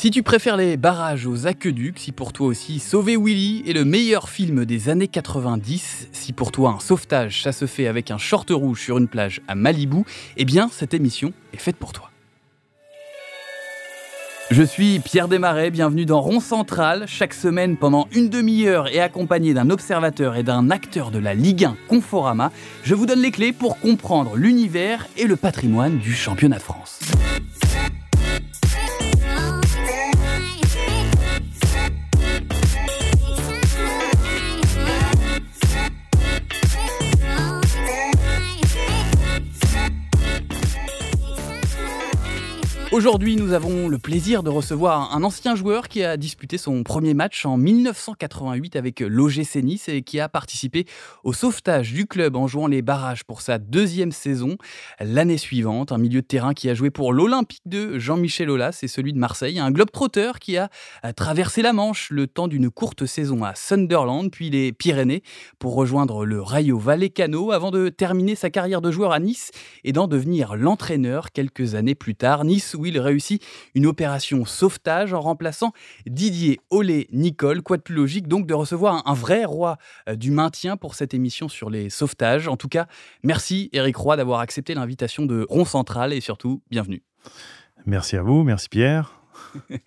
Si tu préfères les barrages aux aqueducs, si pour toi aussi Sauver Willy est le meilleur film des années 90, si pour toi un sauvetage ça se fait avec un short rouge sur une plage à Malibu, eh bien cette émission est faite pour toi. Je suis Pierre Desmarais, bienvenue dans Rond Central. Chaque semaine, pendant une demi-heure et accompagné d'un observateur et d'un acteur de la Ligue 1 Conforama, je vous donne les clés pour comprendre l'univers et le patrimoine du championnat de France. Aujourd'hui, nous avons le plaisir de recevoir un ancien joueur qui a disputé son premier match en 1988 avec l'OGC Nice et qui a participé au sauvetage du club en jouant les barrages pour sa deuxième saison l'année suivante. Un milieu de terrain qui a joué pour l'Olympique de Jean-Michel Aulas et celui de Marseille. Un globe-trotteur qui a traversé la Manche le temps d'une courte saison à Sunderland, puis les Pyrénées pour rejoindre le Rayo Vallecano avant de terminer sa carrière de joueur à Nice et d'en devenir l'entraîneur quelques années plus tard. Nice où il réussit une opération sauvetage en remplaçant Didier Olé-Nicole. Quoi de plus logique donc de recevoir un vrai roi euh, du maintien pour cette émission sur les sauvetages? En tout cas, merci Eric Roy d'avoir accepté l'invitation de Rond Central et surtout, bienvenue. Merci à vous, merci Pierre.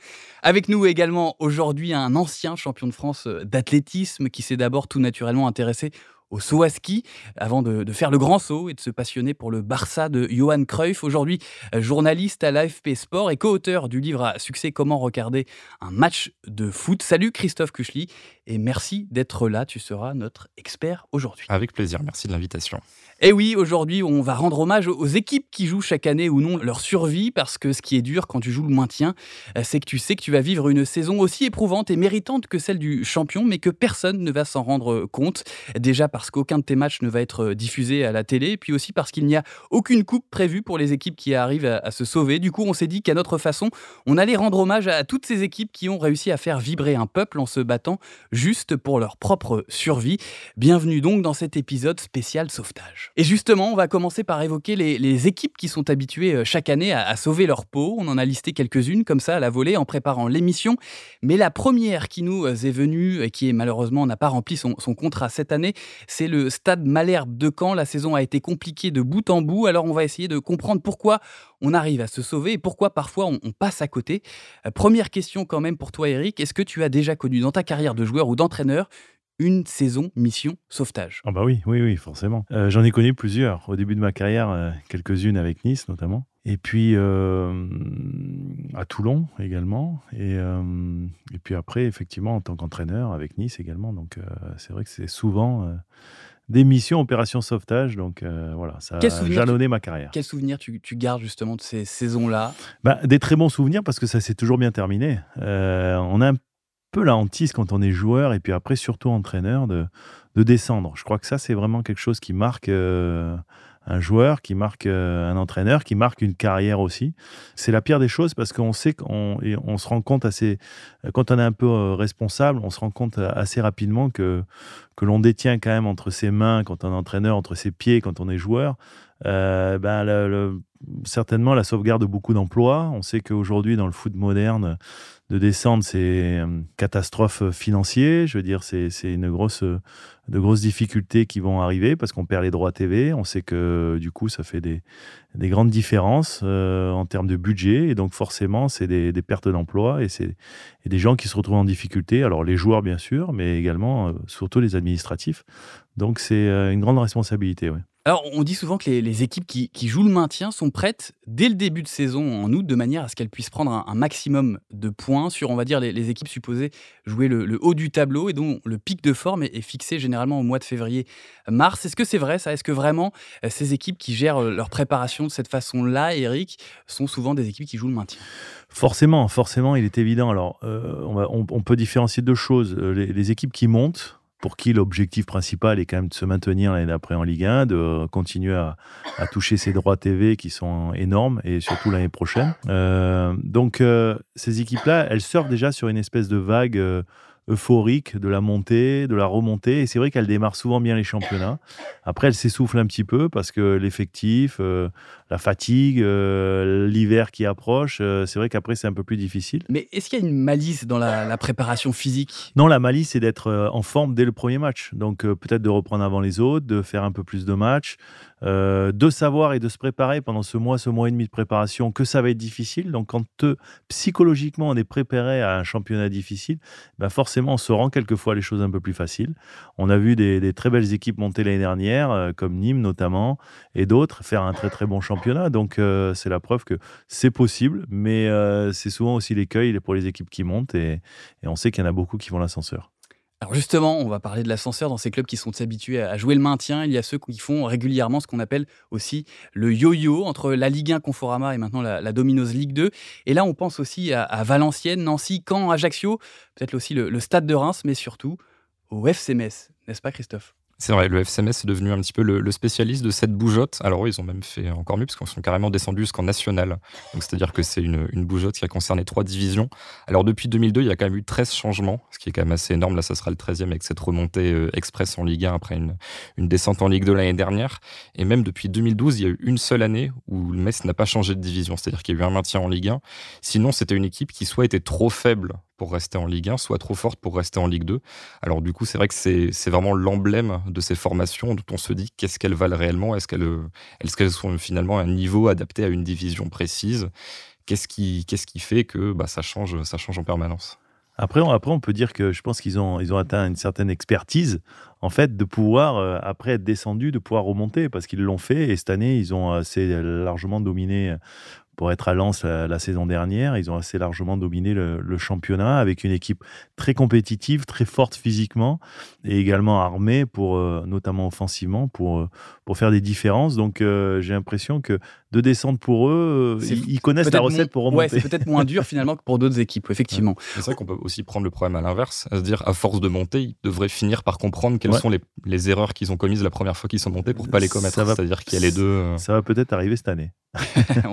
Avec nous également aujourd'hui un ancien champion de France euh, d'athlétisme qui s'est d'abord tout naturellement intéressé au saut à ski avant de, faire le grand saut et de se passionner pour le Barça de Johan Cruyff. Aujourd'hui, journaliste à l'AFP Sport et co-auteur du livre à succès Comment regarder un match de foot. Salut Christophe Kuchli et merci d'être là. Tu seras notre expert aujourd'hui. Avec plaisir, merci de l'invitation. Et eh oui, aujourd'hui, on va rendre hommage aux équipes qui jouent chaque année ou non leur survie, parce que ce qui est dur quand tu joues le maintien, euh, c'est que tu sais que tu vas vivre une saison aussi éprouvante et méritante que celle du champion, mais que personne ne va s'en rendre compte. Déjà parce qu'aucun de tes matchs ne va être diffusé à la télé, puis aussi parce qu'il n'y a aucune coupe prévue pour les équipes qui arrivent à, se sauver. Du coup, on s'est dit qu'à notre façon, on allait rendre hommage à toutes ces équipes qui ont réussi à faire vibrer un peuple en se battant juste pour leur propre survie. Bienvenue donc dans cet épisode spécial sauvetage. Et justement, on va commencer par évoquer les, équipes qui sont habituées euh, chaque année à, sauver leur peau. On en a listé quelques-unes comme ça à la volée en préparant l'émission. Mais la première qui nous euh, est venue et qui malheureusement n'a pas rempli son, contrat cette année, c'est le Stade Malherbe de Caen. La saison a été compliquée de bout en bout. Alors on va essayer de comprendre pourquoi on arrive à se sauver et pourquoi parfois on, passe à côté. Euh, première question quand même pour toi Eric, est-ce que tu as déjà connu dans ta carrière de joueur ou d'entraîneur une saison mission sauvetage. Ah bah oui, oui, oui, forcément. Euh, j'en ai connu plusieurs au début de ma carrière, euh, quelques-unes avec Nice notamment. Et puis euh, à Toulon également. Et, et puis après, effectivement, en tant qu'entraîneur avec Nice également. Donc c'est vrai que c'est souvent des missions opération sauvetage. Donc voilà, ça a jalonné ma carrière. Quels souvenirs tu, tu, gardes justement de ces saisons-là? Bah, Des très bons souvenirs parce que ça s'est toujours bien terminé. on a un peu la hantise quand on est joueur et puis après surtout entraîneur de, de descendre. Je crois que ça, c'est vraiment quelque chose qui marque euh, un joueur, qui marque euh, un entraîneur, qui marque une carrière aussi. C'est la pire des choses parce qu'on sait qu'on on se rend compte assez, quand on est un peu euh, responsable, on se rend compte assez rapidement que, que l'on détient quand même entre ses mains, quand on est entraîneur, entre ses pieds, quand on est joueur, ben certainement la sauvegarde de beaucoup d'emplois. On sait qu'aujourd'hui, dans le foot moderne, de descendre, c'est une euh, catastrophe financière. Je veux dire, c'est une grosse, de grosses difficultés qui vont arriver parce qu'on perd les droits TV. On sait que du coup, ça fait des, des grandes différences euh, en termes de budget. Et donc, forcément, c'est des, des, pertes d'emploi et c'est des gens qui se retrouvent en difficulté. Alors, les joueurs, bien sûr, mais également, euh, surtout les administratifs. Donc, c'est une grande responsabilité. Alors, on dit souvent que les, équipes qui, jouent le maintien sont prêtes dès le début de saison en août, de manière à ce qu'elles puissent prendre un, maximum de points sur, on va dire, les, équipes supposées jouer le, haut du tableau et dont le pic de forme est, fixé généralement au mois de février-mars. Est-ce que c'est vrai ça? Est-ce que vraiment euh, ces équipes qui gèrent euh, leur préparation de cette façon-là, Eric, sont souvent des équipes qui jouent le maintien? Forcément, forcément, il est évident. Alors, euh, on, peut différencier deux choses. les équipes qui montent, pour qui l'objectif principal est quand même de se maintenir l'année d'après en Ligue 1, de continuer à, toucher ses droits TV qui sont énormes et surtout l'année prochaine. Euh, donc euh, ces équipes-là, elles surfent déjà sur une espèce de vague euh, euphorique de la montée, de la remontée. Et c'est vrai qu'elles démarrent souvent bien les championnats. Après, elles s'essoufflent un petit peu parce que l'effectif, la fatigue, l'hiver qui approche. c'est vrai qu'après, c'est un peu plus difficile. Mais est-ce qu'il y a une malice dans la, préparation physique? Non, la malice, c'est d'être en forme dès le premier match. Donc, peut-être de reprendre avant les autres, de faire un peu plus de matchs, de savoir et de se préparer pendant ce mois, ce mois et demi de préparation, que ça va être difficile. Donc, quand psychologiquement, on est préparé à un championnat difficile, ben forcément, on se rend quelquefois les choses un peu plus faciles. On a vu des, très belles équipes monter l'année dernière, euh, comme Nîmes notamment, et d'autres, faire un très très bon championnat. Donc, euh, c'est la preuve que c'est possible, mais euh, c'est souvent aussi l'écueil pour les équipes qui montent, et, on sait qu'il y en a beaucoup qui vont l'ascenseur. Alors justement, on va parler de l'ascenseur dans ces clubs qui sont habitués à jouer le maintien. Il y a ceux qui font régulièrement ce qu'on appelle aussi le yo-yo entre la Ligue 1 Conforama et maintenant la, la Domino's Ligue 2. Et là, on pense aussi à, Valenciennes, Nancy, Caen, Ajaccio, peut-être aussi le, le, Stade de Reims, mais surtout au FC Metz, n'est-ce pas Christophe? C'est vrai, le FCMS est devenu un petit peu le, spécialiste de cette bougeotte. Alors, ils ont même fait encore mieux, parce qu'ils sont carrément descendus jusqu'en national. Donc, c'est-à-dire que c'est une, bougeotte qui a concerné trois divisions. Alors, depuis 2002, il y a quand même eu 13 changements, ce qui est quand même assez énorme. Là, ça sera le 13e avec cette remontée euh, express en Ligue 1 après une, descente en Ligue 2 l'année dernière. Et même depuis 2012, il y a eu une seule année où le Metz n'a pas changé de division. C'est-à-dire qu'il y a eu un maintien en Ligue 1. Sinon, c'était une équipe qui soit était trop faible pour rester en Ligue 1, soit trop forte pour rester en Ligue 2. Alors du coup, c'est vrai que c'est vraiment l'emblème de ces formations dont on se dit qu'est-ce qu'elles valent réellement, est-ce qu'elles est qu'elles sont finalement un niveau adapté à une division précise, qu'est-ce qui, qu'est-ce qui fait que bah, ça, change, ça change en permanence? Après on, après, on peut dire que je pense qu'ils ont, ils ont atteint une certaine expertise, en fait, de pouvoir, euh, après être descendus, de pouvoir remonter, parce qu'ils l'ont fait. Et cette année, ils ont assez largement dominé pour être à Lens la, saison dernière. Ils ont assez largement dominé le, championnat avec une équipe très compétitive, très forte physiquement et également armée, pour, euh, notamment offensivement, pour, euh, pour faire des différences. Donc euh, j'ai l'impression que de descendre pour eux, ils, connaissent la recette pour remonter. Ouais, c'est peut-être moins dur finalement que pour d'autres équipes, effectivement. C'est vrai qu'on peut aussi prendre le problème à l'inverse, à se dire à force de monter, ils devraient finir par comprendre quelles sont les, les, erreurs qu'ils ont commises la première fois qu'ils sont montés pour pas les commettre. C'est-à-dire qu'il y a les deux. Ça va peut-être arriver cette année.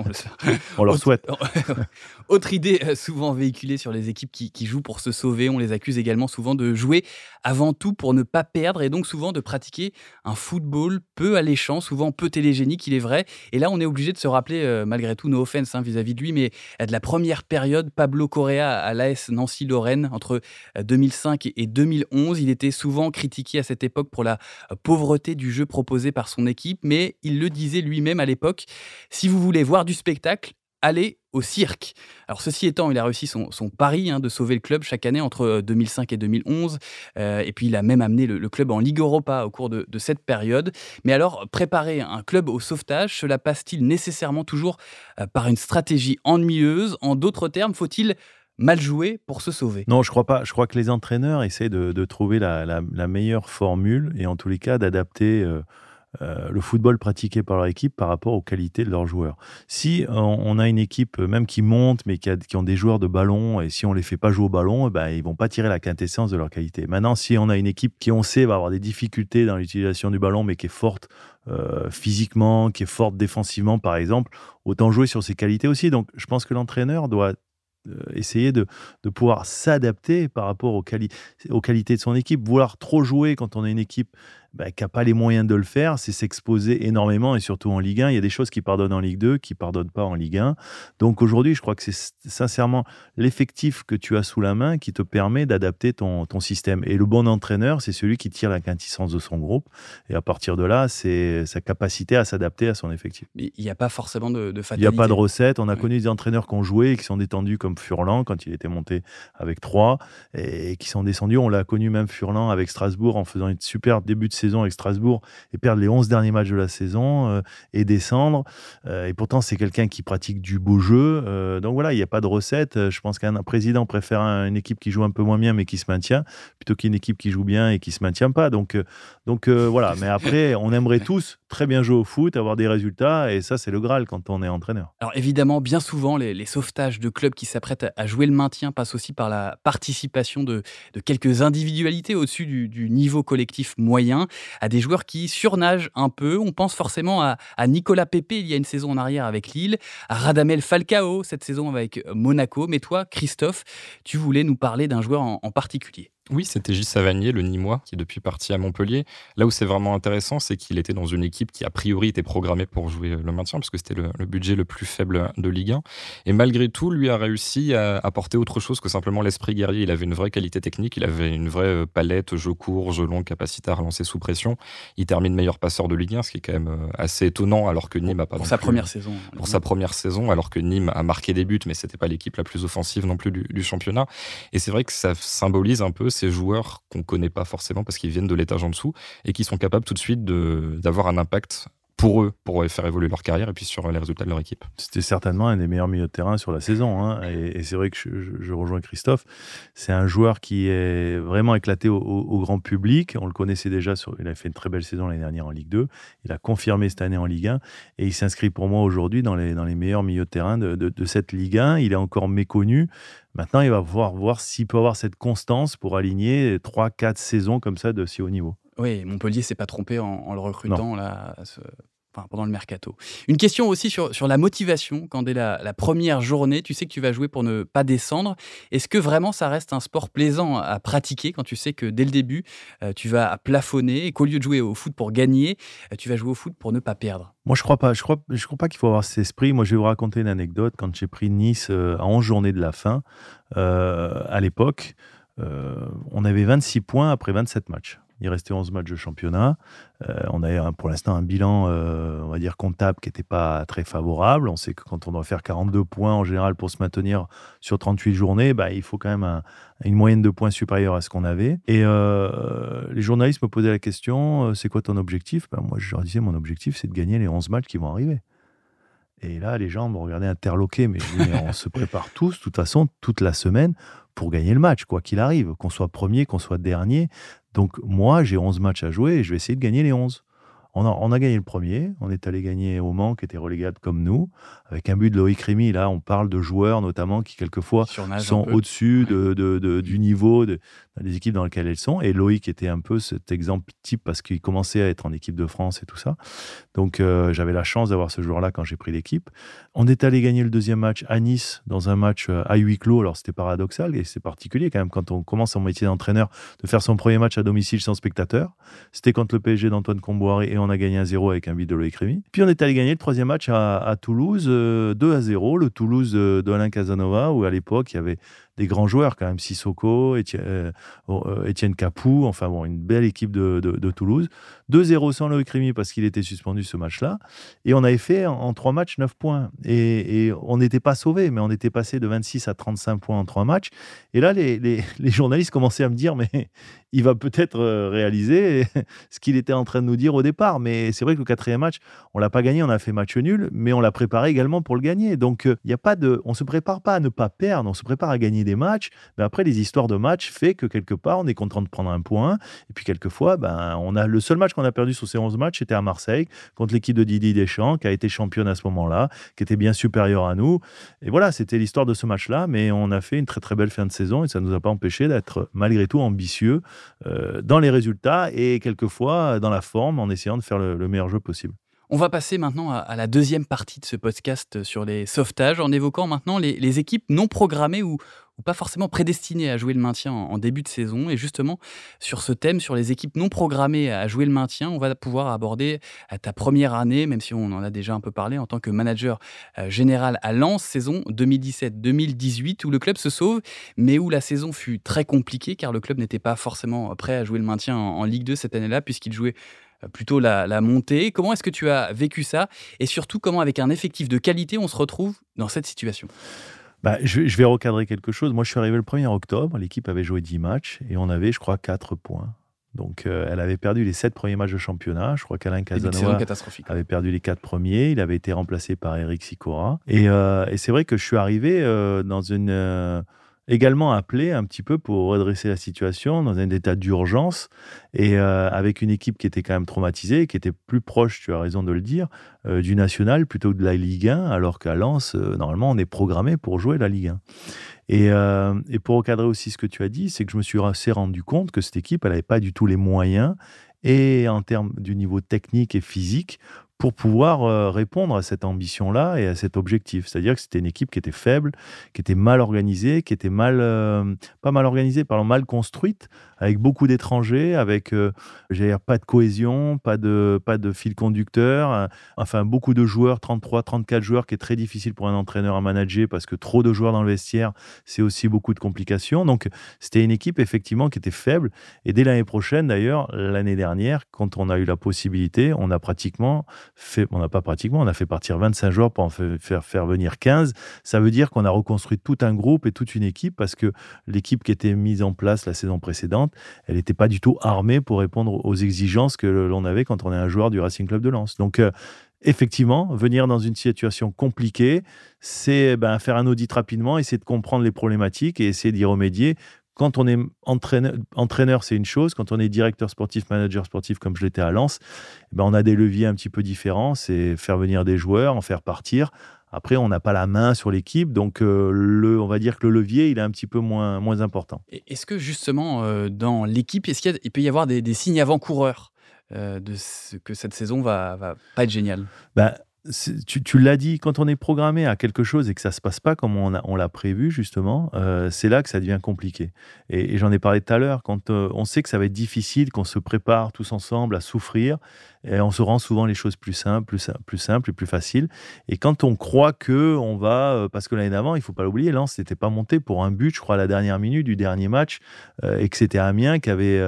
on, leur souhaite. Autre idée euh, souvent véhiculée sur les équipes qui, jouent pour se sauver, on les accuse également souvent de jouer avant tout pour ne pas perdre et donc souvent de pratiquer un football peu alléchant, souvent peu télégénique, il est vrai. Et là, on est obligé de se rappeler, euh, malgré tout, no offense hein, vis-à-vis de lui, mais euh, de la première période, Pablo Correa à l'AS Nancy-Lorraine entre 2005 et 2011. Il était souvent critiqué à cette époque pour la pauvreté du jeu proposé par son équipe, mais il le disait lui-même à l'époque, si vous voulez voir du spectacle, allez au cirque. Alors ceci étant, il a réussi son, pari hein, de sauver le club chaque année entre 2005 euh, et 2011, euh, et puis il a même amené le, club en Ligue Europa au cours de, cette période. Mais alors, préparer un club au sauvetage, cela passe-t-il nécessairement toujours euh, par une stratégie ennuyeuse? En d'autres termes, faut-il mal jouer pour se sauver? Non, je crois pas. Je crois que les entraîneurs essaient de, trouver la, meilleure formule et en tous les cas d'adapter le football pratiqué par leur équipe par rapport aux qualités de leurs joueurs. Si on, a une équipe euh, même qui monte, mais qui, ont des joueurs de ballon, et si on les fait pas jouer au ballon, eh ben, ils vont pas tirer la quintessence de leur qualité. Maintenant, si on a une équipe qui, on sait, va avoir des difficultés dans l'utilisation du ballon, mais qui est forte euh, physiquement, qui est forte défensivement, par exemple, autant jouer sur ses qualités aussi. Donc, je pense que l'entraîneur doit essayer de, de pouvoir s'adapter par rapport aux, aux, qualités de son équipe. Vouloir trop jouer quand on a une équipe bah, qui n'a pas les moyens de le faire, c'est s'exposer énormément et surtout en Ligue 1. Il y a des choses qui pardonnent en Ligue 2, qui ne pardonnent pas en Ligue 1. Donc aujourd'hui, je crois que c'est sincèrement l'effectif que tu as sous la main qui te permet d'adapter ton, ton, système. Et le bon entraîneur, c'est celui qui tire la quintessence de son groupe. Et à partir de là, c'est sa capacité à s'adapter à son effectif. Il n'y a pas forcément de, de fatalité. Il n'y a pas de recette. On a connu des entraîneurs qui ont joué et qui sont détendus comme Furlan quand il était monté avec 3 et qui sont descendus. On l'a connu même Furlan avec Strasbourg en faisant une super début de saison avec Strasbourg et perdre les 11 derniers matchs de la saison euh, et descendre. Euh, et pourtant, c'est quelqu'un qui pratique du beau jeu. Euh, donc voilà, il n'y a pas de recette. Je pense qu'un président préfère une équipe qui joue un peu moins bien mais qui se maintient plutôt qu'une équipe qui joue bien et qui se maintient pas. Donc, donc voilà. Mais après, on aimerait tous très bien jouer au foot, avoir des résultats et ça, c'est le Graal quand on est entraîneur. Alors évidemment, bien souvent, les, sauvetages de clubs qui s'apprêtent à, jouer le maintien passent aussi par la participation de, quelques individualités au-dessus du, du, niveau collectif moyen à des joueurs qui surnagent un peu. On pense forcément à, Nicolas Pepe il y a une saison en arrière avec Lille, à Radamel Falcao cette saison avec Monaco. Mais toi, Christophe, tu voulais nous parler d'un joueur en, particulier. Oui, c'était Gilles Savanier, le Nîmois, qui est depuis parti à Montpellier. Là où c'est vraiment intéressant, c'est qu'il était dans une équipe qui, a priori, était programmée pour jouer le maintien, parce que c'était le, budget le plus faible de Ligue 1. Et malgré tout, lui a réussi à apporter autre chose que simplement l'esprit guerrier. Il avait une vraie qualité technique, il avait une vraie euh, palette, jeu court, jeu long, capacité à relancer sous pression. Il termine meilleur passeur de Ligue 1, ce qui est quand même euh, assez étonnant, alors que Nîmes a pas. Pour sa première saison. Pour sa première saison, alors que Nîmes a marqué des buts, mais c'était pas l'équipe la plus offensive non plus du, du championnat. Et c'est vrai que ça symbolise un peu ces joueurs qu'on connaît pas forcément parce qu'ils viennent de l'étage en dessous et qui sont capables tout de suite d'avoir un impact pour eux, pour faire évoluer leur carrière et puis sur les résultats de leur équipe. C'était certainement un des meilleurs milieux de terrain sur la saison. Hein. Et, c'est vrai que je, rejoins Christophe. C'est un joueur qui est vraiment éclaté au, grand public. On le connaissait déjà. Sur, il a fait une très belle saison l'année dernière en Ligue 2. Il a confirmé cette année en Ligue 1. Et il s'inscrit pour moi aujourd'hui dans les, dans les meilleurs milieux de terrain de, de, cette Ligue 1. Il est encore méconnu. Maintenant, il va pouvoir voir s'il peut avoir cette constance pour aligner 3-4 saisons comme ça de si haut niveau. Oui, Montpellier s'est pas trompé en, le recrutant là, pendant le mercato. Une question aussi sur, sur la motivation. Quand dès la, la, première journée, tu sais que tu vas jouer pour ne pas descendre. Est-ce que vraiment ça reste un sport plaisant à pratiquer quand tu sais que dès le début, euh, tu vas plafonner et qu'au lieu de jouer au foot pour gagner, euh, tu vas jouer au foot pour ne pas perdre? Moi, je crois pas. Je crois, je crois pas qu'il faut avoir cet esprit. Moi, je vais vous raconter une anecdote. Quand j'ai pris Nice euh, à 11 journées de la fin, à l'époque, on avait 26 points après 27 matchs. Il restait 11 matchs de championnat. Euh, on a pour l'instant un bilan, euh, on va dire, comptable qui n'était pas très favorable. On sait que quand on doit faire 42 points en général pour se maintenir sur 38 journées, bah, il faut quand même une moyenne de points supérieure à ce qu'on avait. Et euh, les journalistes me posaient la question, c'est quoi ton objectif? Ben, Moi, je leur disais, mon objectif, c'est de gagner les 11 matchs qui vont arriver. Et là, les gens me regardaient interloqués, mais, mais on se prépare tous, de toute façon, toute la semaine pour gagner le match, quoi qu'il arrive, qu'on soit premier, qu'on soit dernier. Donc moi, j'ai 11 matchs à jouer et je vais essayer de gagner les 11. On a, on a, gagné le premier, on est allé gagner au Mans, qui était relégable comme nous, avec un but de Loïc Rémy. Là, on parle de joueurs notamment qui, quelquefois, sont au-dessus de, de, du niveau de, des équipes dans lesquelles elles sont. Et Loïc était un peu cet exemple type parce qu'il commençait à être en équipe de France et tout ça. Donc euh, j'avais la chance d'avoir ce joueur-là quand j'ai pris l'équipe. On est allé gagner le deuxième match à Nice dans un match euh, à huis clos. Alors c'était paradoxal et c'est particulier quand même quand on commence en métier d'entraîneur de faire son premier match à domicile sans spectateur. C'était contre le PSG d'Antoine Comboiré et on a gagné un 0 avec un but de Loïc Rémy. Puis on est allé gagner le troisième match à, Toulouse, 2 euh, à 0, le Toulouse de Alain Casanova où à l'époque il y avait des grands joueurs quand même, Sissoko, euh, euh, Étienne Capou, enfin bon, une belle équipe de, Toulouse. 2-0 sans Loïc Rémy parce qu'il était suspendu ce match-là. Et on avait fait en, trois matchs 9 points. Et, on n'était pas sauvé, mais on était passé de 26 à 35 points en trois matchs. Et là, les, journalistes commençaient à me dire, mais il va peut-être euh, réaliser ce qu'il était en train de nous dire au départ. Mais c'est vrai que le quatrième match, on l'a pas gagné, on a fait match nul, mais on l'a préparé également pour le gagner. Donc il y a pas de, on se prépare pas à ne pas perdre, on se prépare à gagner des matchs. Mais après, les histoires de matchs fait que quelque part, on est content de prendre un point. Et puis quelquefois, ben, on a le seul match qu'on a perdu sur ces 11 matchs, c'était à Marseille contre l'équipe de Didier Deschamps, qui a été championne à ce moment-là, qui était bien supérieure à nous. Et voilà, c'était l'histoire de ce match-là. Mais on a fait une très très belle fin de saison et ça nous a pas empêché d'être malgré tout ambitieux euh, dans les résultats et quelquefois dans la forme en essayant de faire le, meilleur jeu possible. On va passer maintenant à, la deuxième partie de ce podcast sur les sauvetages en évoquant maintenant les, équipes non programmées ou, pas forcément prédestinées à jouer le maintien en, début de saison. Et justement, sur ce thème, sur les équipes non programmées à jouer le maintien, on va pouvoir aborder euh, ta première année, même si on en a déjà un peu parlé, en tant que manager euh, général à Lens, saison 2017-2018, où le club se sauve, mais où la saison fut très compliquée, car le club n'était pas forcément prêt à jouer le maintien en Ligue 2 cette année-là, puisqu'il jouait plutôt la, montée. Comment est-ce que tu as vécu ça? Et surtout, comment avec un effectif de qualité, on se retrouve dans cette situation? Bah, je, vais recadrer quelque chose. Moi, je suis arrivé le 1er octobre. L'équipe avait joué 10 matchs et on avait, je crois, 4 points. Donc, euh, elle avait perdu les 7 premiers matchs de championnat. Je crois qu'Alain Casanova avait perdu les 4 premiers. Il avait été remplacé par Eric Sicora. Et, euh, et c'est vrai que je suis arrivé dans une également appelé un petit peu pour redresser la situation dans un état d'urgence et euh, avec une équipe qui était quand même traumatisée, qui était plus proche, tu as raison de le dire, euh, du national plutôt que de la Ligue 1, alors qu'à Lens, euh, normalement, on est programmé pour jouer la Ligue 1. Et, et pour recadrer aussi ce que tu as dit, c'est que je me suis assez rendu compte que cette équipe, elle n'avait pas du tout les moyens et en termes du niveau technique et physique pour pouvoir euh, répondre à cette ambition-là et à cet objectif. C'est-à-dire que c'était une équipe qui était faible, qui était mal organisée, qui était mal, euh, pas mal organisée, pardon, mal construite, avec beaucoup d'étrangers, avec, euh, pas de cohésion, pas de, pas de fil conducteur, enfin beaucoup de joueurs, 33, 34 joueurs, qui est très difficile pour un entraîneur à manager parce que trop de joueurs dans le vestiaire, c'est aussi beaucoup de complications. Donc c'était une équipe effectivement qui était faible. Et dès l'année prochaine, d'ailleurs, l'année dernière, quand on a eu la possibilité, on a pratiquement on n'a pas pratiquement, on a fait partir 25 joueurs pour en faire, faire venir 15. Ça veut dire qu'on a reconstruit tout un groupe et toute une équipe parce que l'équipe qui était mise en place la saison précédente, elle n'était pas du tout armée pour répondre aux exigences que l'on avait quand on est un joueur du Racing Club de Lens. Donc, euh, effectivement, venir dans une situation compliquée, c'est ben, faire un audit rapidement, essayer de comprendre les problématiques et essayer d'y remédier quand on est entraîneur, c'est une chose. Quand on est directeur sportif, manager sportif, comme je l'étais à Lens, eh ben on a des leviers un petit peu différents. C'est faire venir des joueurs, en faire partir. Après, on n'a pas la main sur l'équipe, donc euh, le, on va dire que le levier, il est un petit peu moins, moins important. Est-ce que justement, euh, dans l'équipe, est-ce qu'il peut y avoir des, signes avant-coureurs euh, de ce, que cette saison va, va pas être géniale? Ben, tu, l'as dit, quand on est programmé à quelque chose et que ça se passe pas comme on, l'a prévu, justement, euh, c'est là que ça devient compliqué. Et, j'en ai parlé tout à l'heure, quand euh, on sait que ça va être difficile, qu'on se prépare tous ensemble à souffrir, on se rend souvent les choses plus simples, plus, plus simples et plus faciles. Et quand on croit que on va, euh, parce que l'année d'avant, il faut pas l'oublier, Lens n'était pas monté pour un but, je crois, à la dernière minute du dernier match, et que c'était Amiens qui avait,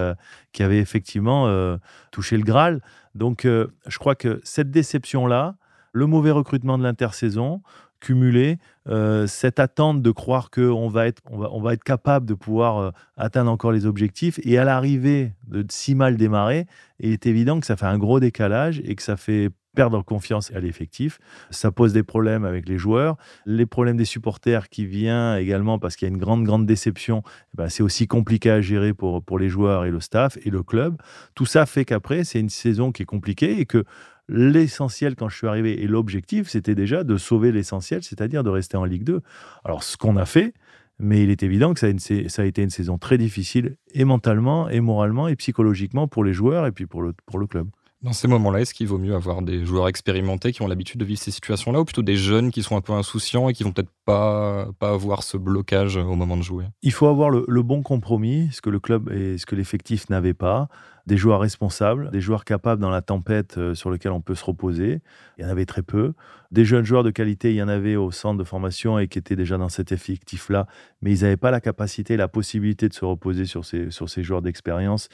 qui avait effectivement touché le Graal. Donc, je crois que cette déception-là, le mauvais recrutement de l'intersaison, cumulé, euh, cette attente de croire qu'on va être, on va, on va être capable de pouvoir euh, atteindre encore les objectifs. Et à l'arrivée de si mal démarrer, il est évident que ça fait un gros décalage et que ça fait perdre confiance à l'effectif. Ça pose des problèmes avec les joueurs. Les problèmes des supporters qui viennent également parce qu'il y a une grande, grande déception. Eh ben, c'est aussi compliqué à gérer pour, pour les joueurs et le staff et le club. Tout ça fait qu'après, c'est une saison qui est compliquée et que l'essentiel quand je suis arrivé et l'objectif, c'était déjà de sauver l'essentiel, c'est-à-dire de rester en Ligue 2. Alors, ce qu'on a fait, mais il est évident que ça a, été une saison très difficile, et mentalement, et moralement, et psychologiquement pour les joueurs et puis pour le, pour le club. Dans ces moments-là, est-ce qu'il vaut mieux avoir des joueurs expérimentés qui ont l'habitude de vivre ces situations-là, ou plutôt des jeunes qui sont un peu insouciants et qui vont peut-être pas, avoir ce blocage au moment de jouer Il faut avoir le, bon compromis, ce que le club et ce que l'effectif n'avait pas des joueurs responsables, des joueurs capables dans la tempête euh, sur lequel on peut se reposer. Il y en avait très peu. Des jeunes joueurs de qualité, il y en avait au centre de formation et qui étaient déjà dans cet effectif-là, mais ils n'avaient pas la capacité, la possibilité de se reposer sur ces, sur ces joueurs d'expérience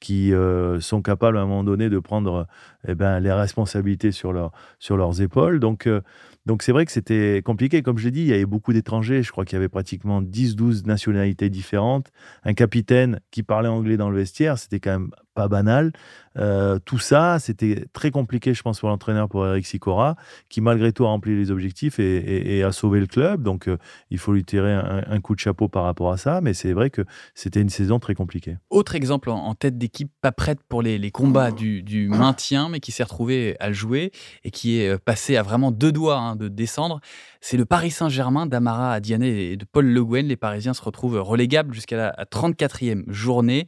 qui euh, sont capables à un moment donné de prendre eh ben, les responsabilités sur, leur, sur leurs épaules. Donc, euh, donc c'est vrai que c'était compliqué. Comme je l'ai dit, il y beaucoup d'étrangers. Je crois qu'il y avait pratiquement 10-12 nationalités différentes. Un capitaine qui parlait anglais dans le vestiaire, c'était quand même pas banal. Euh, tout ça, c'était très compliqué, je pense, pour l'entraîneur, pour Eric Sicora, qui malgré tout a rempli les objectifs et, a sauvé le club. Donc, euh, il faut lui tirer un, coup de chapeau par rapport à ça. Mais c'est vrai que c'était une saison très compliquée. Autre exemple en, tête d'équipe pas prête pour les, combats du, maintien, mais qui s'est retrouvé à le jouer et qui est euh, passé à vraiment deux doigts hein, de descendre. C'est le Paris Saint-Germain d'Amara Adiane et de Paul Le Guen. Les Parisiens se retrouvent relégables jusqu'à la 34e journée.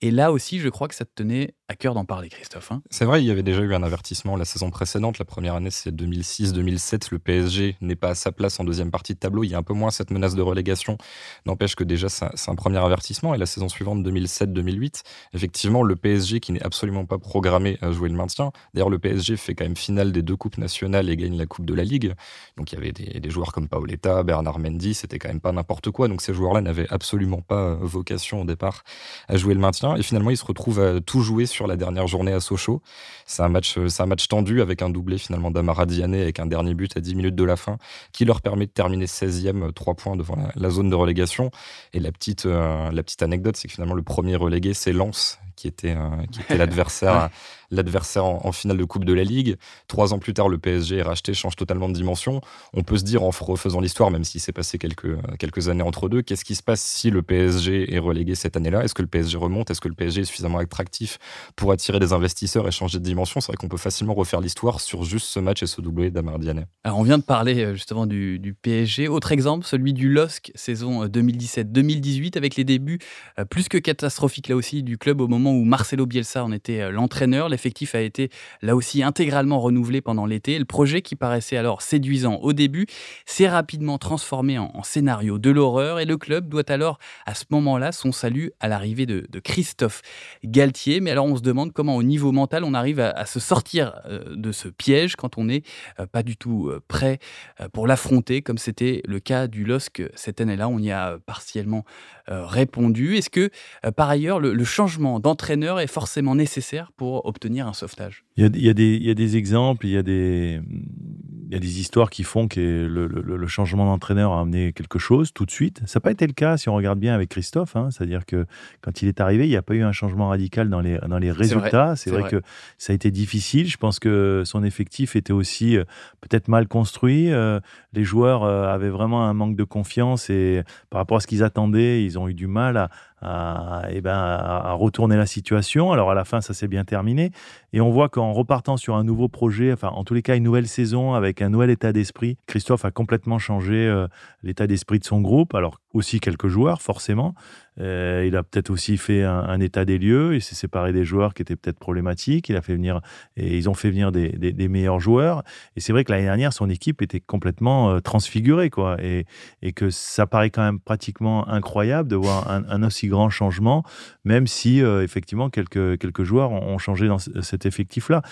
Et là aussi, je crois que ça te tenait à cœur d'en parler, Christophe. Hein. c'est vrai, il y avait déjà eu un avertissement la saison précédente. La première année, c'est 2006-2007. Le PSG n'est pas à sa place en deuxième partie de tableau. Il y a un peu moins cette menace de relégation. N'empêche que déjà, c'est un premier avertissement. Et la saison suivante, 2007-2008, effectivement, le PSG qui n'est absolument pas programmé à jouer le maintien. D'ailleurs, le PSG fait quand même finale des deux coupes nationales et gagne la Coupe de la Ligue. Donc il y avait des, joueurs comme Paoletta, Bernard Mendy. C'était quand même pas n'importe quoi. Donc ces joueurs-là n'avaient absolument pas vocation au départ à jouer le maintien. Et finalement, ils se retrouvent à tout jouer sur la dernière journée à Sochaux. C'est un match, c'est un match tendu avec un doublé finalement d'Amara Diané avec un dernier but à 10 minutes de la fin qui leur permet de terminer 16e, 3 points devant la, zone de relégation. Et la petite, euh, la petite anecdote, c'est que finalement le premier relégué, c'est Lens qui était, euh, qui était l'adversaire l'adversaire en, finale de Coupe de la Ligue. Trois ans plus tard, le PSG est racheté, change totalement de dimension. On peut se dire, en refaisant l'histoire, même s'il s'est passé quelques, quelques années entre deux, qu'est-ce qui se passe si le PSG est relégué cette année-là? Est-ce que le PSG remonte? Est-ce que le PSG est suffisamment attractif pour attirer des investisseurs et changer de dimension? C'est vrai qu'on peut facilement refaire l'histoire sur juste ce match et ce doublé d'Amardianet. Alors, on vient de parler euh, justement du, du, PSG. Autre exemple, celui du LOSC, saison 2017-2018, euh, avec les débuts euh, plus que catastrophiques là aussi du club au moment moment où Marcelo Bielsa en était l'entraîneur. L'effectif a été là aussi intégralement renouvelé pendant l'été. Le projet qui paraissait alors séduisant au début s'est rapidement transformé en, scénario de l'horreur et le club doit alors à ce moment-là son salut à l'arrivée de, Christophe Galtier. Mais alors on se demande comment au niveau mental on arrive à, se sortir de ce piège quand on n'est pas du tout prêt pour l'affronter comme c'était le cas du LOSC cette année-là. On y a partiellement répondu. Est-ce que par ailleurs le changement d'entraîneur est forcément nécessaire pour obtenir un sauvetage? Il y, a, des, exemples, il y a des, des histoires qui font que le, changement d'entraîneur a amené quelque chose tout de suite. Ça n'a pas été le cas si on regarde bien avec Christophe. Hein. C'est-à-dire que quand il est arrivé, il n'y a pas eu un changement radical dans les, dans les résultats. C'est vrai, que ça a été difficile. Je pense que son effectif était aussi euh, peut-être mal construit. Euh, les joueurs euh, avaient vraiment un manque de confiance et par rapport à ce qu'ils attendaient, ils ont eu du mal à, à, eh ben, à, retourner la situation. Alors à la fin, ça s'est bien terminé. Et on voit qu'en repartant sur un nouveau projet, enfin en tous les cas une nouvelle saison avec un nouvel état d'esprit, Christophe a complètement changé euh, l'état d'esprit de son groupe. Alors aussi quelques joueurs, forcément. Euh, il a peut-être aussi fait un, état des lieux. Il s'est séparé des joueurs qui étaient peut-être problématiques. Il a fait venir et ils ont fait venir des, meilleurs joueurs. Et c'est vrai que l'année dernière, son équipe était complètement euh, transfigurée, quoi. Et, que ça paraît quand même pratiquement incroyable de voir un, aussi grand changement, même si euh, effectivement quelques quelques joueurs ont changé dans cet effectif-là.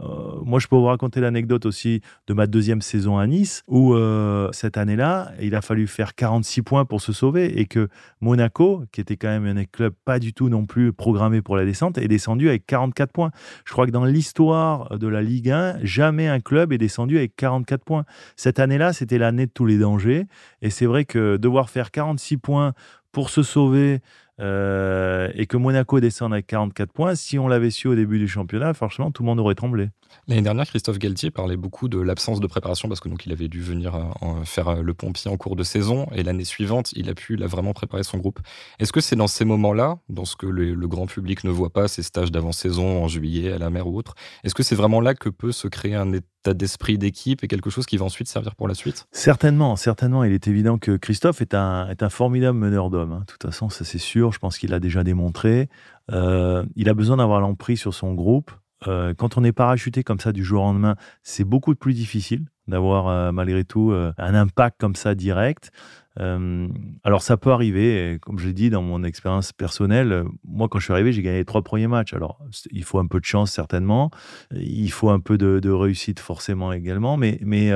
Euh, moi, je peux vous raconter l'anecdote aussi de ma deuxième saison à Nice, où euh, cette année-là, il a fallu faire 46 points pour se sauver et que Monaco, qui était quand même un club pas du tout non plus programmé pour la descente, est descendu avec 44 points. Je crois que dans l'histoire de la Ligue 1, jamais un club est descendu avec 44 points. Cette année-là, c'était l'année de tous les dangers. Et c'est vrai que devoir faire 46 points pour se sauver euh, et que Monaco descende avec 44 points, si on l'avait su au début du championnat, franchement, tout le monde aurait tremblé. L'année dernière, Christophe Galtier parlait beaucoup de l'absence de préparation parce que donc il avait dû venir euh, faire euh, le pompier en cours de saison et l'année suivante, il a pu vraiment préparé son groupe. Est-ce que c'est dans ces moments-là, dans ce que le, grand public ne voit pas, ces stages d'avant-saison en juillet à la mer ou autre, est-ce que c'est vraiment là que peut se créer un état d'esprit d'équipe et quelque chose qui va ensuite servir pour la suite Certainement, certainement. Il est évident que Christophe est un, est un formidable meneur d'hommes. Hein. De toute façon, ça c'est sûr. Je pense qu'il l'a déjà démontré. Euh, il a besoin d'avoir l'emprise sur son groupe. Euh, quand on est parachuté comme ça du jour au lendemain, c'est beaucoup plus difficile d'avoir euh, malgré tout un impact comme ça direct. Alors ça peut arriver, comme je l'ai dit dans mon expérience personnelle, moi quand je suis arrivé, j'ai gagné les trois premiers matchs. Alors il faut un peu de chance certainement, il faut un peu de, réussite forcément également, mais, mais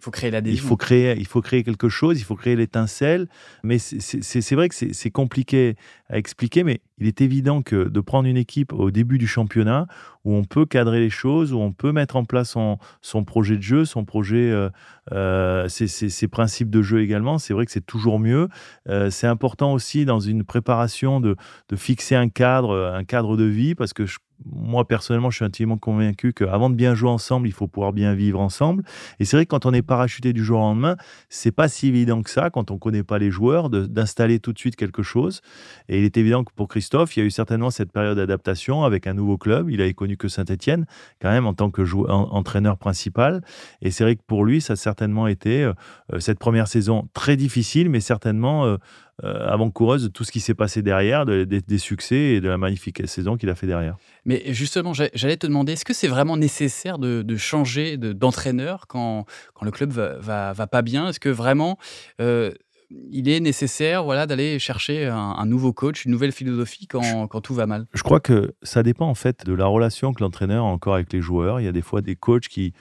il faut créer Il faut créer, il faut créer quelque chose, il faut créer l'étincelle. Mais c'est vrai que c'est compliqué à expliquer, mais il est évident que de prendre une équipe au début du championnat où on peut cadrer les choses, où on peut mettre en place son, son projet de jeu, son projet, euh, euh, ses, principes de jeu également, c'est vrai que c'est toujours mieux. Euh, c'est important aussi dans une préparation de, de, fixer un cadre, un cadre de vie, parce que je moi personnellement, je suis intimement convaincu qu'avant de bien jouer ensemble, il faut pouvoir bien vivre ensemble. Et c'est vrai que quand on est parachuté du jour au lendemain, c'est pas si évident que ça, quand on connaît pas les joueurs, d'installer tout de suite quelque chose. Et il est évident que pour Christophe, il y a eu certainement cette période d'adaptation avec un nouveau club. Il avait connu que Saint-Etienne, quand même, en tant que joueur, entraîneur principal. Et c'est vrai que pour lui, ça a certainement été euh, cette première saison très difficile, mais certainement euh, euh, avant-coureuse de tout ce qui s'est passé derrière, des succès et de la magnifique saison qu'il a fait derrière. Mais justement, j'allais te demander, est-ce que c'est vraiment nécessaire de, changer d'entraîneur quand, quand le club va, va, pas bien? Est-ce que vraiment euh, il est nécessaire voilà, d'aller chercher un, nouveau coach, une nouvelle philosophie quand, quand, tout va mal? Je crois que ça dépend en fait de la relation que l'entraîneur a encore avec les joueurs. Il y a des fois des coachs qui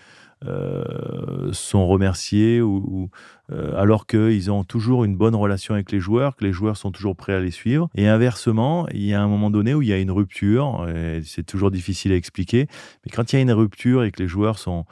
euh, sont remerciés ou, euh, alors qu'ils ont toujours une bonne relation avec les joueurs, que les joueurs sont toujours prêts à les suivre. Et inversement, il y a un moment donné où il y a une rupture, c'est toujours difficile à expliquer, mais quand il y a une rupture et que les joueurs sont,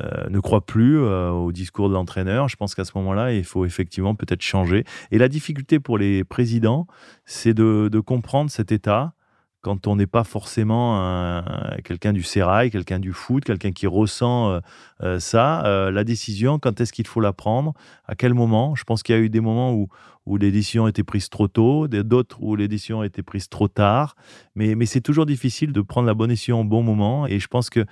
euh, ne croient plus au discours de l'entraîneur, je pense qu'à ce moment-là, il faut effectivement peut-être changer. Et la difficulté pour les présidents, c'est de comprendre cet état quand on n'est pas forcément quelqu'un du sérail, quelqu'un du foot, quelqu'un qui ressent euh, euh, ça, euh, la décision, quand est-ce qu'il faut la prendre, à quel moment. Je pense qu'il y a eu des moments où, où les décisions étaient prises trop tôt, d'autres où ont été prises trop tard. Mais, mais c'est toujours difficile de prendre la bonne décision au bon moment. Et je pense que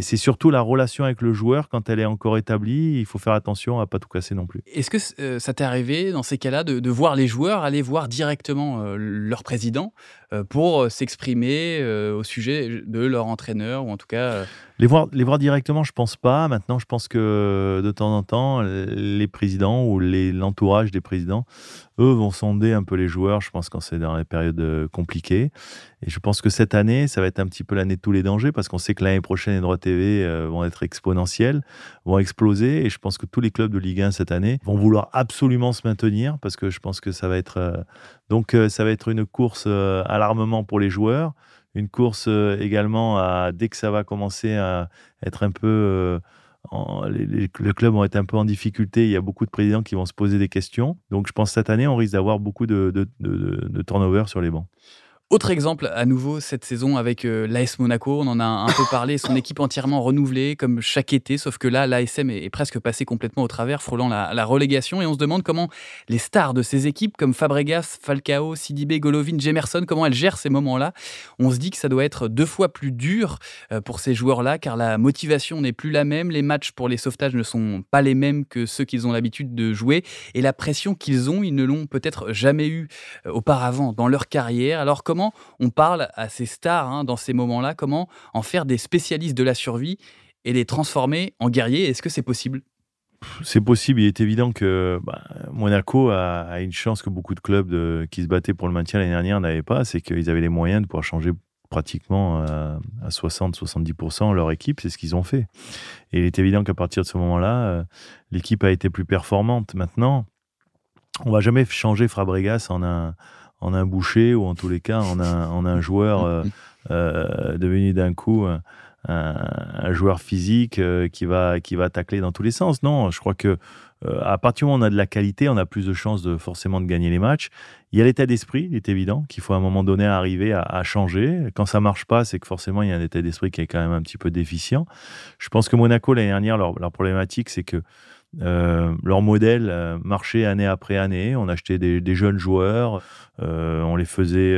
c'est surtout la relation avec le joueur, quand elle est encore établie, il faut faire attention à pas tout casser non plus. Est-ce que euh, ça t'est arrivé dans ces cas-là de, voir les joueurs aller voir directement euh, leur président euh, pour s'exprimer au sujet de leur entraîneur ou en tout cas les voir, les voir directement, je pense pas. Maintenant, je pense que de temps en temps, les présidents ou l'entourage des présidents, eux, vont sonder un peu les joueurs. Je pense quand c'est dans les périodes euh, compliquées. Et je pense que cette année, ça va être un petit peu l'année de tous les dangers parce qu'on sait que l'année prochaine, les droits TV euh, vont être exponentiels, vont exploser. Et je pense que tous les clubs de Ligue 1 cette année vont vouloir absolument se maintenir parce que je pense que ça va être euh, donc ça va être une course à l'armement pour les joueurs une course également à, dès que ça va commencer à être un peu. Les, les, clubs vont être un peu en difficulté. Il y a beaucoup de présidents qui vont se poser des questions. Donc, je pense que cette année, on risque d'avoir beaucoup de, de, de, de turnover sur les bancs. Autre exemple à nouveau cette saison avec euh, l'AS Monaco, on en a un peu parlé, son équipe entièrement renouvelée comme chaque été, sauf que là l'ASM est, presque passé complètement au travers, frôlant la, relégation et on se demande comment les stars de ces équipes comme Fabregas, Falcao, Sidibé, Golovin, Jemerson, comment elles gèrent ces moments-là. On se dit que ça doit être deux fois plus dur euh, pour ces joueurs-là car la motivation n'est plus la même, les matchs pour les sauvetages ne sont pas les mêmes que ceux qu'ils ont l'habitude de jouer et la pression qu'ils ont, ils ne l'ont peut-être jamais eu euh, auparavant dans leur carrière. Alors comment on parle à ces stars hein, dans ces moments-là Comment en faire des spécialistes de la survie et les transformer en guerriers Est-ce que c'est possible? C'est possible. Il est évident que bah, Monaco a, une chance que beaucoup de clubs qui se battaient pour le maintien l'année dernière n'avaient pas. C'est qu'ils avaient les moyens de pouvoir changer pratiquement à 60-70% leur équipe. C'est ce qu'ils ont fait. Et il est évident qu'à partir de ce moment-là, euh, l'équipe a été plus performante. Maintenant, on va jamais changer Fabregas en un en un boucher ou en tous les cas en un, un joueur euh, euh, devenu d'un coup un, joueur physique euh, qui va qui va tacler dans tous les sens. Non, je crois que à partir du moment où on a de la qualité, on a plus de chances de forcément de gagner les matchs. Il y a l'état d'esprit, il est évident qu'il faut à un moment donné arriver à, changer. Quand ça marche pas, c'est que forcément il y a un état d'esprit qui est quand même un petit peu déficient. Je pense que Monaco l'année dernière, leur, leur problématique, c'est que euh, leur modèle euh, marchait année après année. On achetait des, jeunes joueurs, euh, on les faisait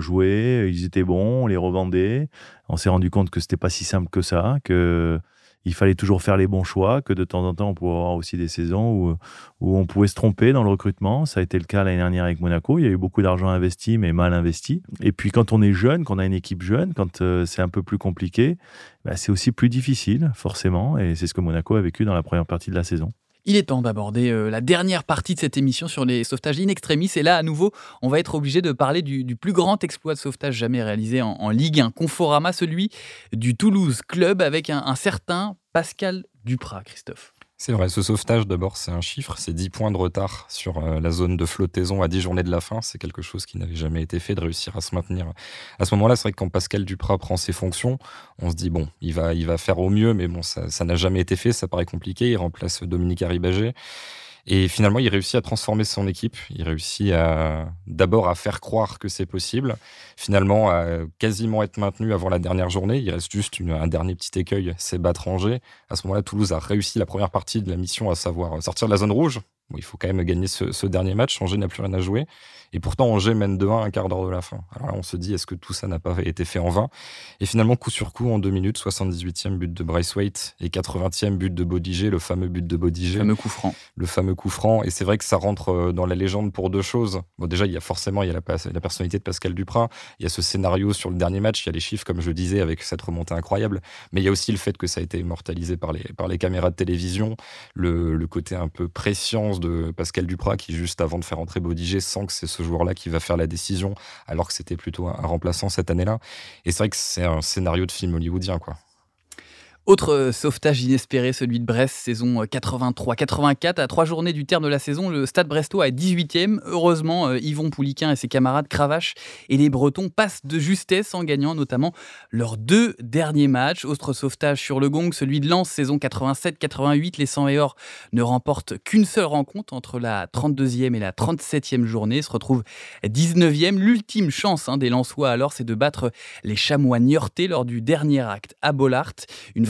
jouer, ils étaient bons, on les revendait. On s'est rendu compte que c'était pas si simple que ça, que il fallait toujours faire les bons choix, que de temps en temps on pouvait avoir aussi des saisons où, où on pouvait se tromper dans le recrutement. Ça a été le cas l'année dernière avec Monaco. Il y a eu beaucoup d'argent investi, mais mal investi. Et puis quand on est jeune, quand on a une équipe jeune, quand c'est un peu plus compliqué, bah, c'est aussi plus difficile, forcément. Et c'est ce que Monaco a vécu dans la première partie de la saison. Il est temps d'aborder euh, la dernière partie de cette émission sur les sauvetages in extremis. Et là, à nouveau, on va être obligé de parler du, plus grand exploit de sauvetage jamais réalisé en, Ligue 1, Conforama, celui du Toulouse Club avec un, un certain Pascal Duprat, Christophe. C'est vrai, ce sauvetage, d'abord, c'est un chiffre, c'est 10 points de retard sur euh, la zone de flottaison à 10 journées de la fin. C'est quelque chose qui n'avait jamais été fait de réussir à se maintenir. À ce moment-là, c'est vrai que quand Pascal Duprat prend ses fonctions, on se dit, bon, il va, il va faire au mieux, mais bon, ça n'a jamais été fait, ça paraît compliqué. Il remplace Dominique Arribagé. Et finalement, il réussit à transformer son équipe. Il réussit à d'abord à faire croire que c'est possible. Finalement, à quasiment être maintenu avant la dernière journée. Il reste juste un dernier petit écueil, c'est battre Angers. À ce moment-là, Toulouse a réussi la première partie de la mission, à savoir sortir de la zone rouge. Il faut quand même gagner ce, ce dernier match. Angers n'a plus rien à jouer. Et pourtant, Angers mène 2-1 un quart d'heure de la fin. Alors là, on se dit, est-ce que tout ça n'a pas été fait en vain? Et finalement, coup sur coup, en deux minutes, 78e but de Bryce Waite et 80e but de Bodiger, le fameux but de Bodiger. Le fameux coup franc. Le fameux coup franc. Et c'est vrai que ça rentre euh, dans la légende pour deux choses. Bon, déjà, il y a forcément il y a la, la personnalité de Pascal Duprat. Il y a ce scénario sur le dernier match. Il y a les chiffres, comme je disais, avec cette remontée incroyable. Mais il y a aussi le fait que ça a été immortalisé par les, par les caméras de télévision. Le, le côté un peu de Pascal Duprat qui, juste avant de faire entrer Bodiger, sent que c'est ce joueur-là qui va faire la décision, alors que c'était plutôt un, remplaçant cette année-là. Et c'est vrai que c'est un scénario de film hollywoodien, quoi. Autre euh, sauvetage inespéré, celui de Brest, saison 83-84. Euh, à trois journées du terme de la saison, le Stade Brestois est 18e. Heureusement, euh, Yvon Pouliquin et ses camarades Cravache et les Bretons passent de justesse en gagnant notamment leurs deux derniers matchs. Autre sauvetage sur le gong, celui de Lens, saison 87-88. Les 100 et or ne remportent qu'une seule rencontre entre la 32e et la 37e journée. Se retrouvent 19e. L'ultime chance hein, des Lensois alors, c'est de battre les Chamois Niortais lors du dernier acte à Bollard.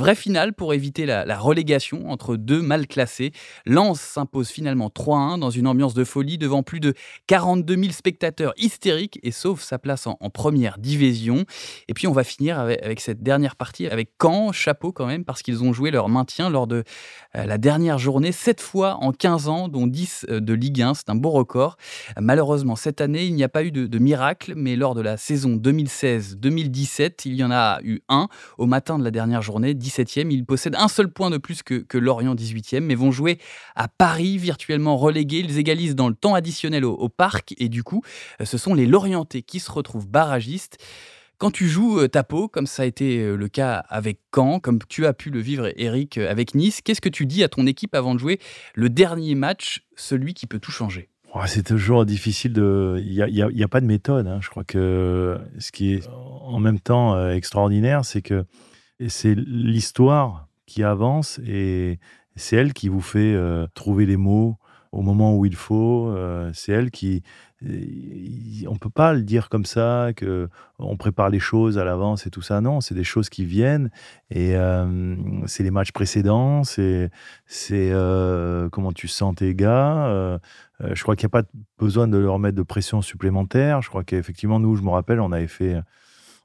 Vraie finale pour éviter la, relégation entre deux mal classés. Lens s'impose finalement 3-1 dans une ambiance de folie devant plus de 42 000 spectateurs hystériques et sauve sa place en, première division. Et puis on va finir avec, cette dernière partie avec Caen, chapeau quand même, parce qu'ils ont joué leur maintien lors de euh, la dernière journée, 7 fois en 15 ans, dont 10 euh, de Ligue 1. C'est un beau record. Malheureusement, cette année, il n'y a pas eu de, miracle, mais lors de la saison 2016-2017, il y en a eu un au matin de la dernière journée, 17e. Ils possèdent un seul point de plus que, Lorient, 18e, mais vont jouer à Paris, virtuellement relégués. Ils égalisent dans le temps additionnel au, parc, et du coup, euh, ce sont les Lorientais qui se retrouvent barragistes. Quand tu joues euh, ta peau, comme ça a été euh, le cas avec Caen, comme tu as pu le vivre, Eric, avec Nice, qu'est-ce que tu dis à ton équipe avant de jouer le dernier match, celui qui peut tout changer? C'est toujours difficile de. Il n'y a, pas de méthode. Hein. Je crois que ce qui est en même temps extraordinaire, c'est que c'est l'histoire qui avance et c'est elle qui vous fait trouver les mots, au moment où il faut. Euh, c'est elle qui. On peut pas le dire comme ça que on prépare les choses à l'avance et tout ça. Non, c'est des choses qui viennent et euh, c'est les matchs précédents. C'est c'est euh, comment tu sens tes gars. je crois qu'il n'y a pas besoin de leur mettre de pression supplémentaire. Je crois qu'effectivement nous, je me rappelle, on avait fait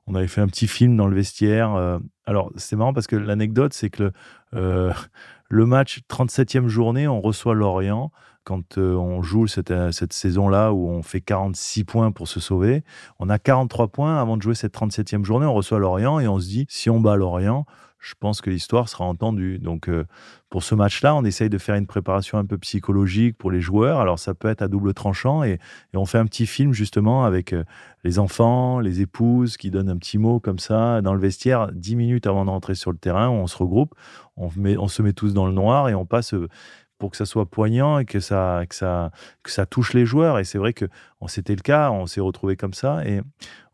on avait fait un petit film dans le vestiaire. alors, c'est marrant parce que l'anecdote, c'est que le, le match 37e journée, on reçoit Lorient quand euh, on joue cette, euh, cette saison-là où on fait 46 points pour se sauver, on a 43 points avant de jouer cette 37e journée. On reçoit Lorient et on se dit, si on bat Lorient, je pense que l'histoire sera entendue. Donc, euh, pour ce match-là, on essaye de faire une préparation un peu psychologique pour les joueurs. Alors, ça peut être à double tranchant et, on fait un petit film justement avec les enfants, les épouses qui donnent un petit mot comme ça dans le vestiaire, 10 minutes avant d'entrer sur le terrain. On se regroupe, on se met tous dans le noir et on passe pour que ça soit poignant et que ça, que ça, que ça touche les joueurs. Et c'est vrai que c'était le cas, on s'est retrouvé comme ça. Et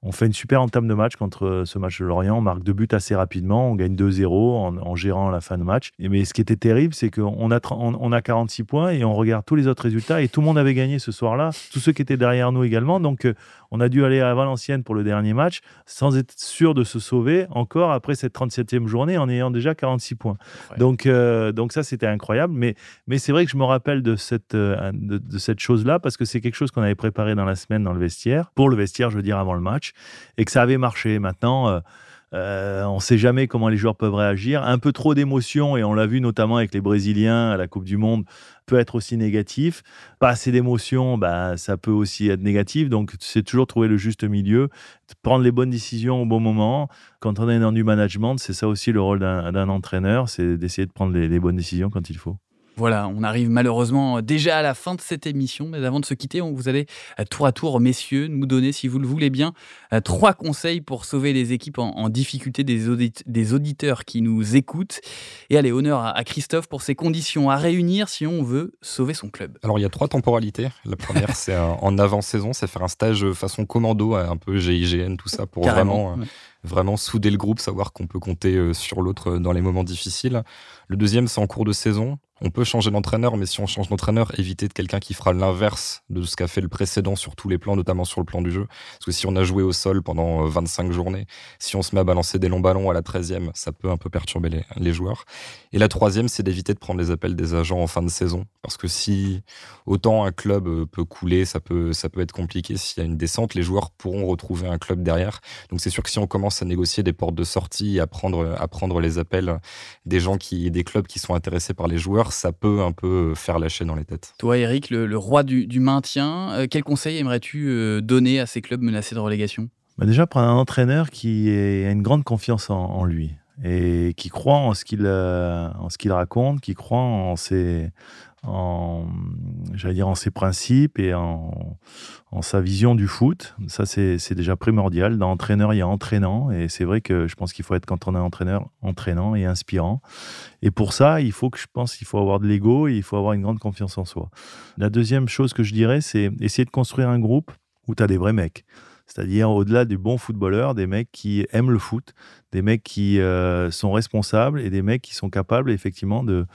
on fait une super entame de match contre euh, ce match de Lorient. On marque deux buts assez rapidement. On gagne 2-0 en, gérant la fin de match. Et, mais ce qui était terrible, c'est qu'on a, on, a 46 points et on regarde tous les autres résultats. Et tout le monde avait gagné ce soir-là. Tous ceux qui étaient derrière nous également. Donc, euh, on a dû aller à Valenciennes pour le dernier match sans être sûr de se sauver encore après cette 37e journée en ayant déjà 46 points. Donc, euh, donc ça, c'était incroyable. Mais, mais c'est vrai que je me rappelle de cette, de, de cette chose-là parce que c'est quelque chose qu'on avait préparé dans la semaine dans le vestiaire. Pour le vestiaire, je veux dire, avant le match et que ça avait marché. Maintenant, euh, euh, on ne sait jamais comment les joueurs peuvent réagir. Un peu trop d'émotions, et on l'a vu notamment avec les Brésiliens à la Coupe du Monde, peut être aussi négatif. Pas assez d'émotions, bah, ça peut aussi être négatif. Donc, c'est toujours trouver le juste milieu, prendre les bonnes décisions au bon moment. Quand on est dans du management, c'est ça aussi le rôle d'un entraîneur, c'est d'essayer de prendre les bonnes décisions quand il faut. Voilà, on arrive malheureusement déjà à la fin de cette émission, mais avant de se quitter, on vous allez euh, tour à tour, messieurs, nous donner, si vous le voulez bien, euh, trois conseils pour sauver les équipes en, difficulté des, des, auditeurs qui nous écoutent. Et allez, honneur à, Christophe pour ces conditions à réunir si on veut sauver son club. Alors, il y a trois temporalités. La première, c'est en avant-saison, c'est faire un stage façon commando, un peu GIGN, tout ça, pour vraiment... Euh, vraiment souder le groupe, savoir qu'on peut compter sur l'autre dans les moments difficiles. Le deuxième, c'est en cours de saison on peut changer d'entraîneur, mais si on change d'entraîneur, éviter de quelqu'un qui fera l'inverse de ce qu'a fait le précédent sur tous les plans, notamment sur le plan du jeu. Parce que si on a joué au sol pendant 25 euh, journées, si on se met à balancer des longs ballons à la 13e, ça peut un peu perturber les, joueurs. Et la troisième, c'est d'éviter de prendre les appels des agents en fin de saison. Parce que si autant un club euh, peut couler, ça peut, ça peut être compliqué. S'il y a une descente, les joueurs pourront retrouver un club derrière. Donc c'est sûr que si on commence à négocier des portes de sortie, à prendre, à prendre les appels des gens qui, des clubs qui sont intéressés par les joueurs, ça peut un peu faire lâcher dans les têtes. Toi, Eric, le, roi du, maintien, euh, quel conseil aimerais-tu euh, donner à ces clubs menacés de relégation? Bah Déjà, prendre un entraîneur qui a une grande confiance en lui et qui croit en ce qu'il euh, en ce qu'il raconte, qui croit en ses en j'allais dire en ses principes et en, en sa vision du foot. Ça c'est déjà primordial. Dans entraîneur, il y a entraînant et c'est vrai que je pense qu'il faut être quand on est entraîneur entraînant et inspirant. Et pour ça, il faut que je pense qu'il faut avoir de l'ego et il faut avoir une grande confiance en soi. La deuxième chose que je dirais, c'est essayer de construire un groupe où tu as des vrais mecs. C'est-à-dire au-delà des bons footballeurs, des mecs qui aiment le foot, des mecs qui euh, sont responsables et des mecs qui sont capables effectivement de,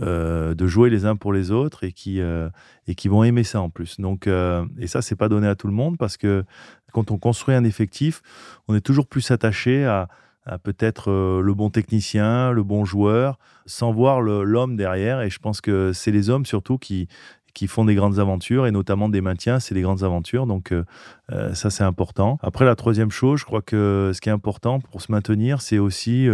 euh, de jouer les uns pour les autres et qui, euh, et qui vont aimer ça en plus. Donc, et ça, c'est pas donné à tout le monde parce que quand on construit un effectif, on est toujours plus attaché à, à peut-être le bon technicien, le bon joueur, sans voir l'homme derrière. Et je pense que c'est les hommes surtout qui, qui font des grandes aventures et notamment des maintiens, c'est des grandes aventures. Donc euh, euh, ça, c'est important. Après, la troisième chose, je crois que ce qui est important pour se maintenir, c'est aussi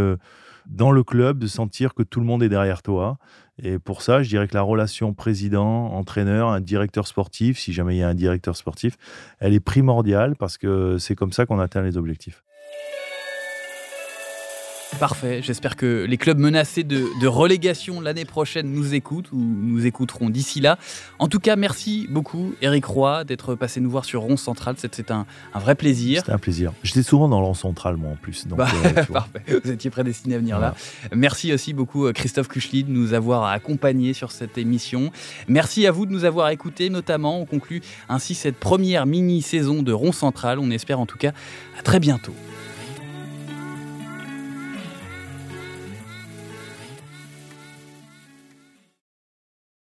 dans le club de sentir que tout le monde est derrière toi. Et pour ça, je dirais que la relation président, entraîneur, un directeur sportif, si jamais il y a un directeur sportif, elle est primordiale parce que c'est comme ça qu'on atteint les objectifs. Parfait. J'espère que les clubs menacés de, relégation l'année prochaine nous écoutent ou nous écouteront d'ici là. En tout cas, merci beaucoup, Eric Roy, d'être passé nous voir sur Ronce Central. C'est un, vrai plaisir. C'était un plaisir. J'étais souvent dans Ronce Central, moi, en plus. Bah, euh, parfait. Vous étiez prédestiné à venir là. Merci aussi beaucoup, euh, Christophe Kuchli, de nous avoir accompagnés sur cette émission. Merci à vous de nous avoir écoutés, notamment. On conclut ainsi cette première mini-saison de Ronce Central. On espère en tout cas à très bientôt.